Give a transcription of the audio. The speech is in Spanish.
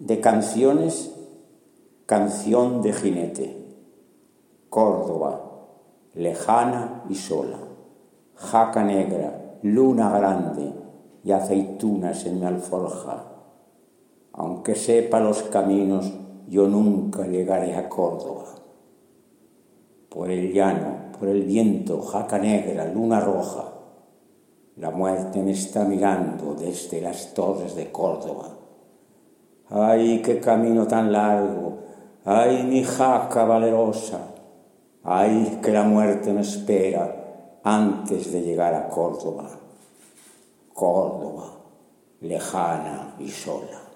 De canciones, canción de jinete. Córdoba, lejana y sola. Jaca negra, luna grande y aceitunas en mi alforja. Aunque sepa los caminos, yo nunca llegaré a Córdoba. Por el llano, por el viento, jaca negra, luna roja. La muerte me está mirando desde las torres de Córdoba. ¡Ay, qué camino tan largo! ¡Ay, mi jaca valerosa! ¡Ay, que la muerte me espera antes de llegar a Córdoba! Córdoba, lejana y sola.